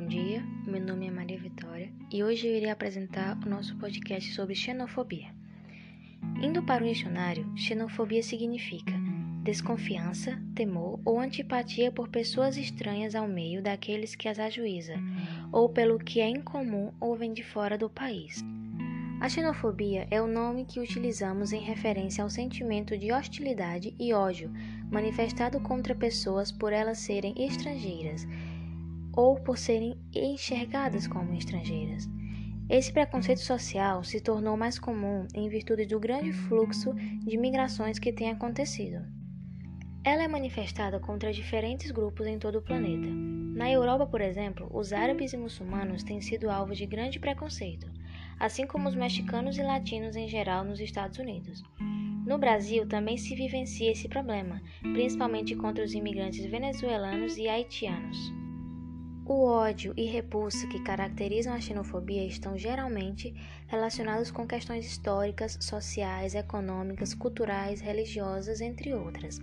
bom dia. Meu nome é Maria Vitória e hoje eu irei apresentar o nosso podcast sobre xenofobia. Indo para o dicionário, xenofobia significa desconfiança, temor ou antipatia por pessoas estranhas ao meio daqueles que as ajuiza, ou pelo que é incomum ou vem de fora do país. A xenofobia é o nome que utilizamos em referência ao sentimento de hostilidade e ódio manifestado contra pessoas por elas serem estrangeiras ou por serem enxergadas como estrangeiras. Esse preconceito social se tornou mais comum em virtude do grande fluxo de migrações que tem acontecido. Ela é manifestada contra diferentes grupos em todo o planeta. Na Europa, por exemplo, os árabes e muçulmanos têm sido alvo de grande preconceito, assim como os mexicanos e latinos em geral nos Estados Unidos. No Brasil também se vivencia esse problema, principalmente contra os imigrantes venezuelanos e haitianos. O ódio e repulsa que caracterizam a xenofobia estão geralmente relacionados com questões históricas, sociais, econômicas, culturais, religiosas, entre outras.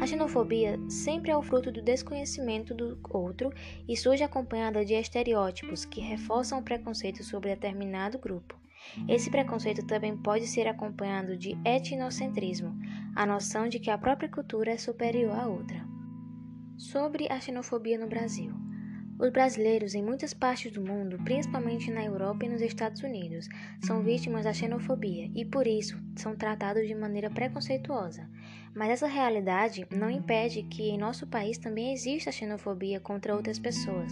A xenofobia sempre é o fruto do desconhecimento do outro e surge acompanhada de estereótipos que reforçam o preconceito sobre determinado grupo. Esse preconceito também pode ser acompanhado de etnocentrismo, a noção de que a própria cultura é superior à outra. Sobre a xenofobia no Brasil. Os brasileiros em muitas partes do mundo, principalmente na Europa e nos Estados Unidos, são vítimas da xenofobia e por isso são tratados de maneira preconceituosa. Mas essa realidade não impede que em nosso país também exista xenofobia contra outras pessoas.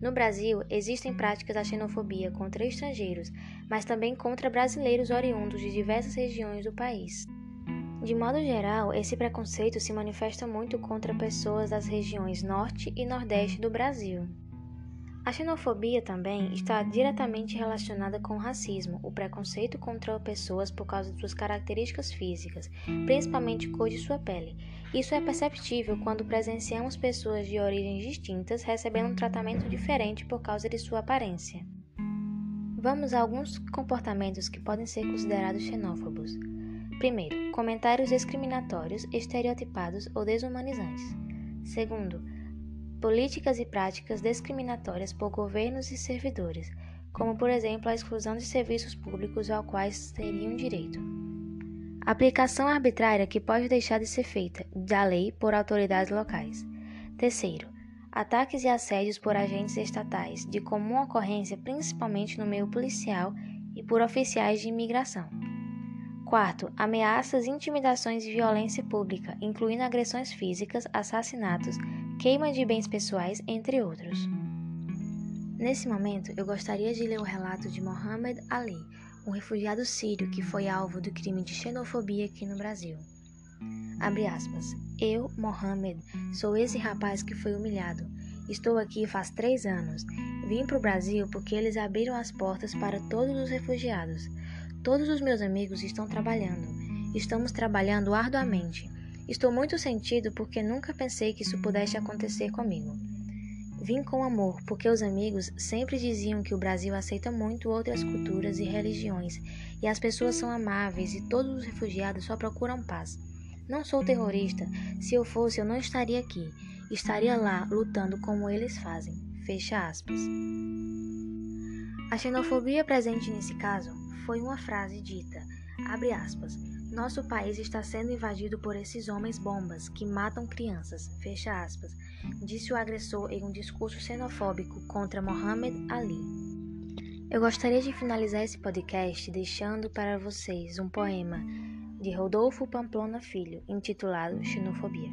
No Brasil, existem práticas da xenofobia contra estrangeiros, mas também contra brasileiros oriundos de diversas regiões do país. De modo geral, esse preconceito se manifesta muito contra pessoas das regiões Norte e Nordeste do Brasil. A xenofobia também está diretamente relacionada com o racismo, o preconceito contra pessoas por causa de suas características físicas, principalmente cor de sua pele. Isso é perceptível quando presenciamos pessoas de origens distintas recebendo um tratamento diferente por causa de sua aparência. Vamos a alguns comportamentos que podem ser considerados xenófobos. Primeiro, comentários discriminatórios, estereotipados ou desumanizantes. Segundo, políticas e práticas discriminatórias por governos e servidores, como por exemplo a exclusão de serviços públicos aos quais teriam direito. Aplicação arbitrária que pode deixar de ser feita da lei por autoridades locais. Terceiro, ataques e assédios por agentes estatais de comum ocorrência principalmente no meio policial e por oficiais de imigração. Quarto, ameaças, intimidações e violência pública, incluindo agressões físicas, assassinatos, queima de bens pessoais, entre outros. Nesse momento, eu gostaria de ler o relato de Mohamed Ali, um refugiado sírio que foi alvo do crime de xenofobia aqui no Brasil. Abre aspas. Eu, Mohamed, sou esse rapaz que foi humilhado. Estou aqui faz três anos. Vim para o Brasil porque eles abriram as portas para todos os refugiados. Todos os meus amigos estão trabalhando. Estamos trabalhando arduamente. Estou muito sentido porque nunca pensei que isso pudesse acontecer comigo. Vim com amor porque os amigos sempre diziam que o Brasil aceita muito outras culturas e religiões e as pessoas são amáveis e todos os refugiados só procuram paz. Não sou terrorista. Se eu fosse, eu não estaria aqui. Estaria lá lutando como eles fazem. Fecha aspas. A xenofobia presente nesse caso foi uma frase dita, abre aspas, nosso país está sendo invadido por esses homens bombas que matam crianças, fecha aspas, disse o agressor em um discurso xenofóbico contra Mohammed Ali. Eu gostaria de finalizar esse podcast deixando para vocês um poema de Rodolfo Pamplona Filho, intitulado Xenofobia.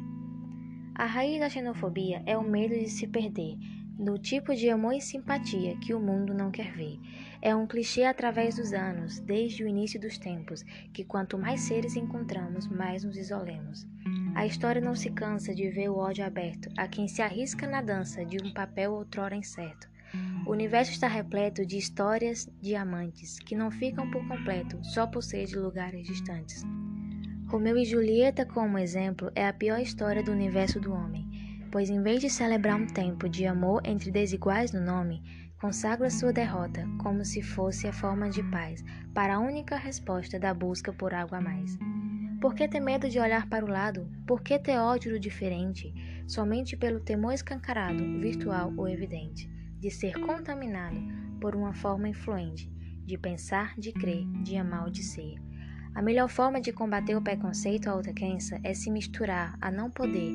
A raiz da xenofobia é o medo de se perder, do tipo de amor e simpatia que o mundo não quer ver. É um clichê através dos anos, desde o início dos tempos, que quanto mais seres encontramos, mais nos isolemos. A história não se cansa de ver o ódio aberto a quem se arrisca na dança de um papel outrora incerto. O universo está repleto de histórias de amantes que não ficam por completo só por ser de lugares distantes. Romeu e Julieta, como exemplo, é a pior história do universo do homem pois em vez de celebrar um tempo de amor entre desiguais no nome, consagra sua derrota como se fosse a forma de paz para a única resposta da busca por algo a mais. Por que ter medo de olhar para o lado? Por que ter ódio do diferente? Somente pelo temor escancarado, virtual ou evidente. de ser contaminado por uma forma influente de pensar, de crer, de amar ou de ser. A melhor forma de combater o preconceito à outra crença é se misturar a não poder,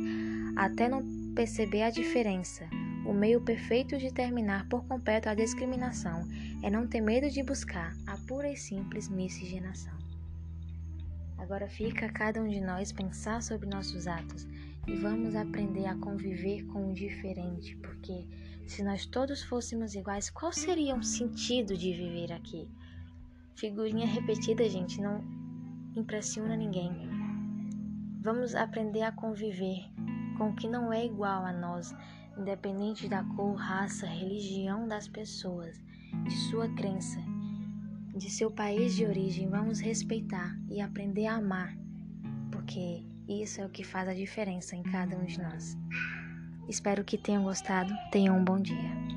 até não perceber a diferença. O meio perfeito de terminar por completo a discriminação é não ter medo de buscar a pura e simples miscigenação. Agora fica cada um de nós pensar sobre nossos atos e vamos aprender a conviver com o diferente, porque se nós todos fôssemos iguais, qual seria o sentido de viver aqui? Figurinha repetida, gente, não impressiona ninguém. Vamos aprender a conviver com o que não é igual a nós, independente da cor, raça, religião das pessoas, de sua crença, de seu país de origem. Vamos respeitar e aprender a amar, porque isso é o que faz a diferença em cada um de nós. Espero que tenham gostado. Tenham um bom dia.